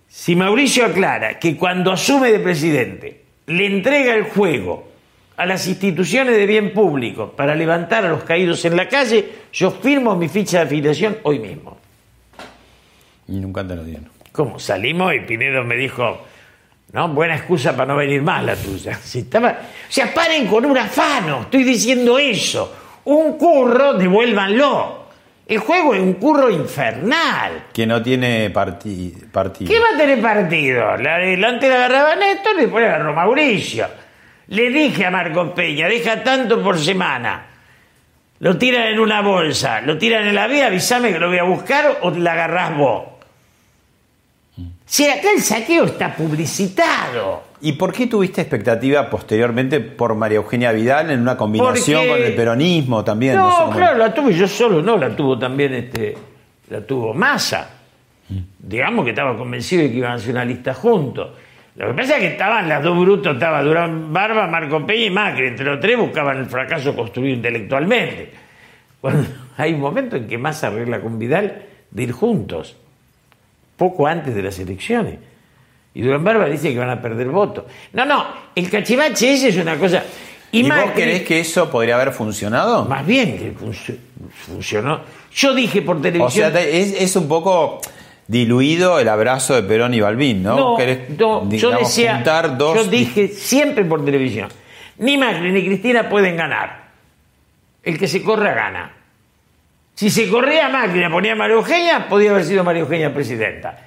si Mauricio aclara que cuando asume de presidente le entrega el juego a las instituciones de bien público para levantar a los caídos en la calle, yo firmo mi ficha de afiliación hoy mismo. Y nunca te lo dieron. ¿Cómo? Salimos y Pinedo me dijo, no, buena excusa para no venir más la tuya. Si estaba... O sea, paren con un afano, estoy diciendo eso. Un curro, devuélvanlo. El juego es un curro infernal. Que no tiene parti- partido. ¿Qué va a tener partido? La delante la agarraba Néstor y después la agarró Mauricio. Le dije a Marco Peña, deja tanto por semana. Lo tiran en una bolsa, lo tiran en la vía, avísame que lo voy a buscar o la agarrás vos. Si acá el saqueo está publicitado. ¿Y por qué tuviste expectativa posteriormente por María Eugenia Vidal en una combinación Porque- con el peronismo también? No, sé cómo- claro, la tuve yo solo, no, la tuvo también este, la tuvo Massa. Digamos que estaba convencido de que iban a hacer una lista juntos. Lo que pasa es que estaban las dos brutos, estaba Durán Barba, Marco Peña y Macri. Entre los tres buscaban el fracaso construido intelectualmente. [LAUGHS] Cuando hay un momento en que Massa arregla con Vidal de ir juntos, poco antes de las elecciones. Y Durán Barba dice que van a perder votos. No, no, el cachivache ese es una cosa. ¿Y, Y, vos creés que eso podría haber funcionado? más bien que funcio- funcionó. Yo dije por O televisión. sea, te- es, es un poco diluido el abrazo de Perón y Balbín, ¿no? no, ¿Querés, no, yo decía, dos yo dije siempre por televisión, ni Macri ni Cristina pueden ganar. El que se corra gana. Si se corría Macri y la ponía María Eugenia, podía haber sido María Eugenia presidenta.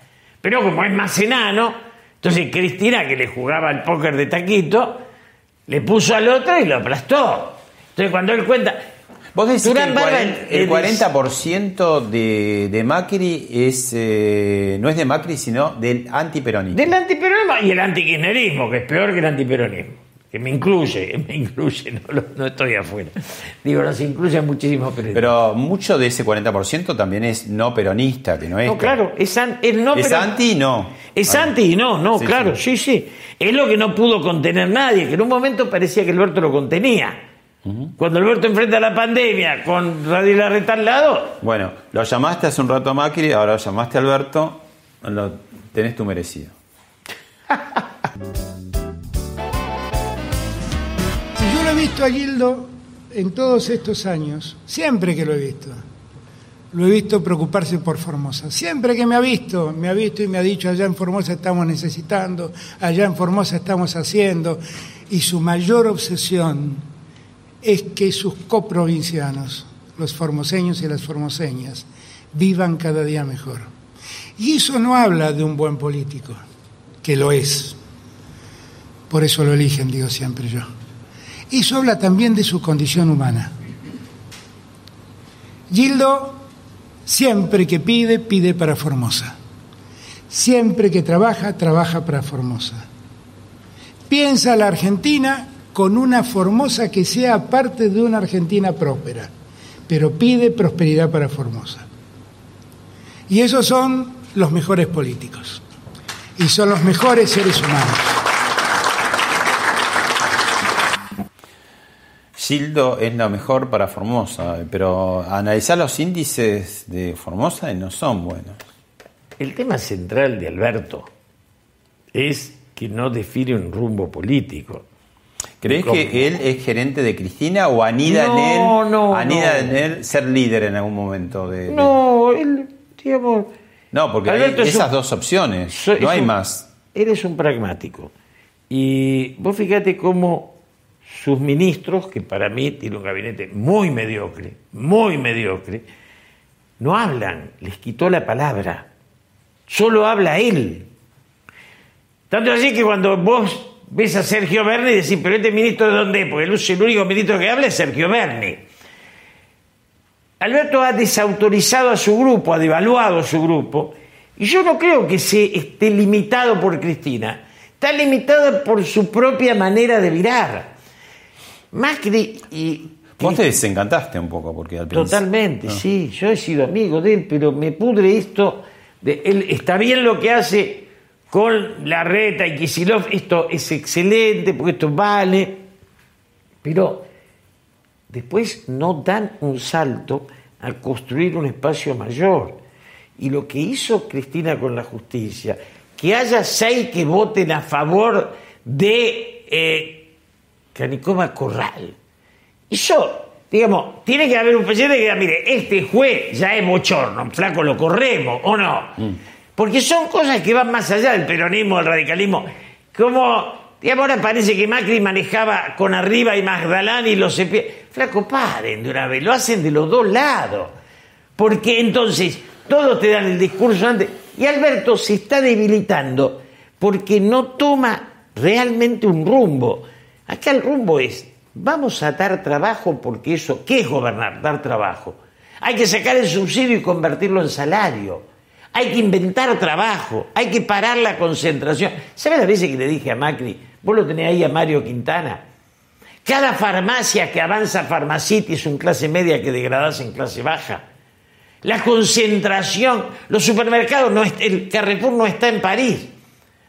Pero como es más enano, entonces Cristina, que le jugaba al póker de taquito, le puso al otro y lo aplastó. Entonces cuando él cuenta... Vos decís Durán que el, Barba, 40%, el- el 40% de, de Macri es, eh, no es de Macri, sino del antiperonismo. Del antiperonismo y el antikirchnerismo, que es peor que el antiperonismo. Que me incluye, [LAUGHS] me incluye, no, no estoy afuera. Digo, nos incluye a muchísimos periodistas. Pero mucho de ese 40% también es no peronista, que no es. no, claro, es, an- es no es anti y no. Es Ah. anti y no, no, Sí, claro, sí. sí, Es lo que no pudo contener nadie, que en un momento parecía que Alberto lo contenía. Cuando Alberto enfrenta la pandemia con Radio Larreta al lado, Bueno, lo llamaste hace un rato a Macri, ahora lo llamaste a Alberto, lo tenés tu merecido. [LAUGHS] visto a Gildo en todos estos años, siempre que lo he visto, lo he visto preocuparse por Formosa. Siempre que me ha visto, me ha visto y me ha dicho, allá en Formosa estamos necesitando, allá en Formosa estamos haciendo. Y su mayor obsesión es que sus coprovincianos, los formoseños y las formoseñas, vivan cada día mejor. Y eso no habla de un buen político, que lo es. Por eso lo eligen, digo siempre yo. Eso habla también de su condición humana. Gildo, siempre que pide, pide para Formosa. Siempre que trabaja, trabaja para Formosa. Piensa la Argentina con una Formosa que sea parte de una Argentina próspera, pero pide prosperidad para Formosa. Y esos son los mejores políticos. Y son los mejores seres humanos. Gildo es lo mejor para Formosa, pero analizar los índices de Formosa y no son buenos. el tema central de Alberto es que no define un rumbo político. ¿Crees que él es gerente de Cristina o anida No, en él, no, anida no. en él ser líder en algún momento de, de- No, él, digamos, No, porque Alberto hay es esas un- dos opciones, So- no hay un- más. Él es un pragmático. Y vos fíjate cómo sus ministros, que para mí tiene un gabinete muy mediocre, muy mediocre, no hablan, les quitó la palabra. Solo habla él. Tanto así que cuando vos ves a Sergio Berni decís, pero este ministro de dónde? Porque el único ministro que habla es Sergio Berni. Alberto ha desautorizado a su grupo, ha devaluado a su grupo, y yo no creo que se esté limitado por Cristina, está limitado por su propia manera de virar. Macri y... Vos te desencantaste un poco porque al principio- Totalmente, sí, yo he sido amigo de él, pero me pudre esto, de él. Está bien lo que hace con la reta y Kisilov, esto es excelente, porque esto vale, pero después no dan un salto a construir un espacio mayor. Y lo que hizo Cristina con la justicia, que haya seis que voten a favor de eh, Canicoma Corral. Eso, digamos, tiene que haber un presidente que diga, mire, este juez ya es bochorno, flaco, lo corremos, ¿o no? Porque son cosas que van más allá del peronismo, del radicalismo. Como, digamos, ahora parece que Macri manejaba con arriba y Magdalán y los Flaco, paren de una vez, lo hacen de los dos lados. Porque entonces todos te dan el discurso antes. Y Alberto se está debilitando porque no toma realmente un rumbo. Acá el rumbo es, vamos a dar trabajo porque eso, ¿qué es gobernar? Dar trabajo. Hay que sacar el subsidio y convertirlo en salario. Hay que inventar trabajo, hay que parar la concentración. ¿Sabes las veces que le dije a Macri? Vos lo tenés ahí a Mario Quintana. Cada farmacia que avanza Farmacity es un clase media que degradase en clase baja. La concentración, los supermercados, no el Carrefour no está en París.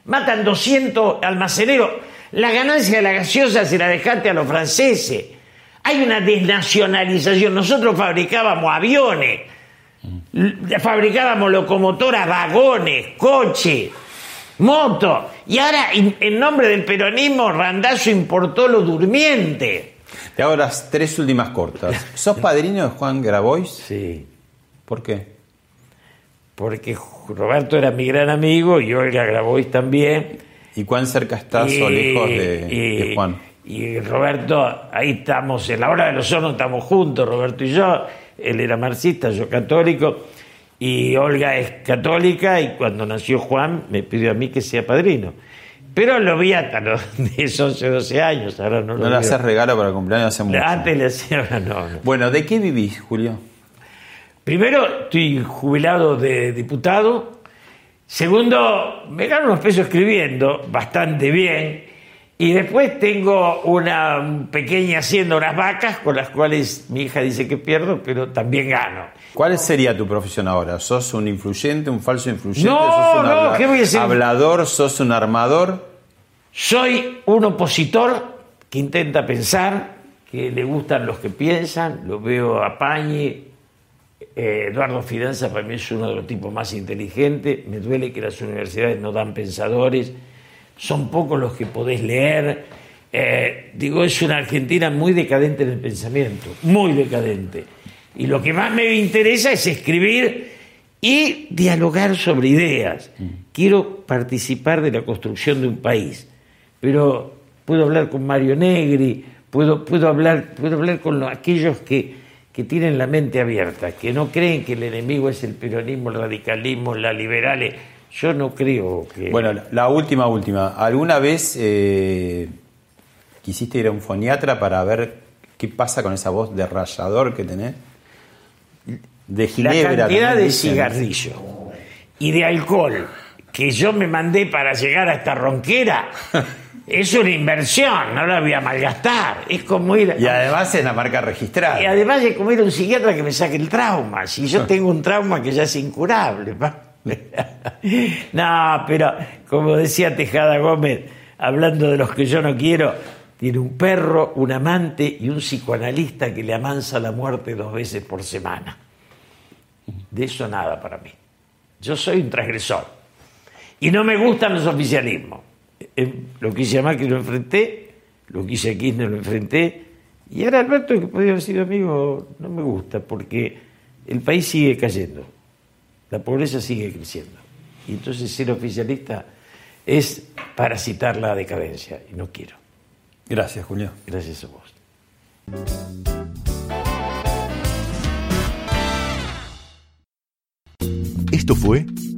Matan 200 almaceneros. La ganancia de la gaseosa se la dejaste a los franceses. Hay una desnacionalización. Nosotros fabricábamos aviones, fabricábamos locomotoras, vagones, coches, motos. Y ahora, en en nombre del peronismo, Randazo importó lo durmiente. Te hago las tres últimas cortas. ¿Sos padrino de Juan Grabois? Sí. ¿Por qué? Porque Roberto era mi gran amigo y Olga Grabois también. ¿Y cuán cerca estás o lejos de, y- de Juan? Y Roberto, ahí estamos, en la hora de los hornos estamos juntos, Roberto y yo. Él era marxista, yo católico. Y Olga es católica y cuando nació Juan me pidió a mí que sea padrino. Pero lo vi hasta los 10, 11, 12 años, ahora no lo No le haces regalo para cumpleaños hace mucho. Antes le hacía, ahora no, no. Bueno, ¿de qué vivís, Julio? Primero, estoy jubilado de diputado. Segundo, me gano unos pesos escribiendo, bastante bien. Y después tengo una pequeña hacienda, unas vacas, con las cuales mi hija dice que pierdo, pero también gano. ¿Cuál sería tu profesión ahora? ¿Sos un influyente, un falso influyente? No, ¿Sos un no, ¿qué voy a ser? ¿Hablador? ¿Sos un armador? Soy un opositor que intenta pensar, que le gustan los que piensan, lo veo a Pañi. Eh, Eduardo Fidanza para mí es uno de los tipos más inteligentes. Me duele que las universidades no dan pensadores. Son pocos los que podés leer. Eh, digo, es una Argentina muy decadente en el pensamiento, muy decadente. Y lo que más me interesa es escribir y dialogar sobre ideas. Quiero participar de la construcción de un país, pero puedo hablar con Mario Negri, puedo, puedo, hablar, puedo hablar con lo- aquellos que, que tienen la mente abierta, que no creen que el enemigo es el peronismo, el radicalismo, la liberales. Yo no creo que... Bueno, la, la última, última. ¿Alguna vez eh, quisiste ir a un foniatra para ver qué pasa con esa voz de rayador que tenés? De la Ginebra. cantidad también de dicen. cigarrillo y de alcohol que yo me mandé para llegar a esta ronquera [LAUGHS] es una inversión, no la voy a malgastar. Es como ir. Y además es la marca registrada. Y además es como ir a un psiquiatra que me saque el trauma. Si yo [LAUGHS] tengo un trauma que ya es incurable. [LAUGHS] no, pero como decía Tejada Gómez, hablando de los que yo no quiero, tiene un perro, un amante y un psicoanalista que le amansa la muerte dos veces por semana. De eso nada para mí. Yo soy un transgresor. Y no me gustan los oficialismos. Eh, Lo que hice a Macri lo enfrenté, lo que hice a Kirchner lo enfrenté, y ahora Alberto, que podría haber sido amigo, no me gusta, porque el país sigue cayendo, la pobreza sigue creciendo. Y entonces ser oficialista es parasitar la decadencia, y no quiero. Gracias, Julio. Gracias a vos. Esto fue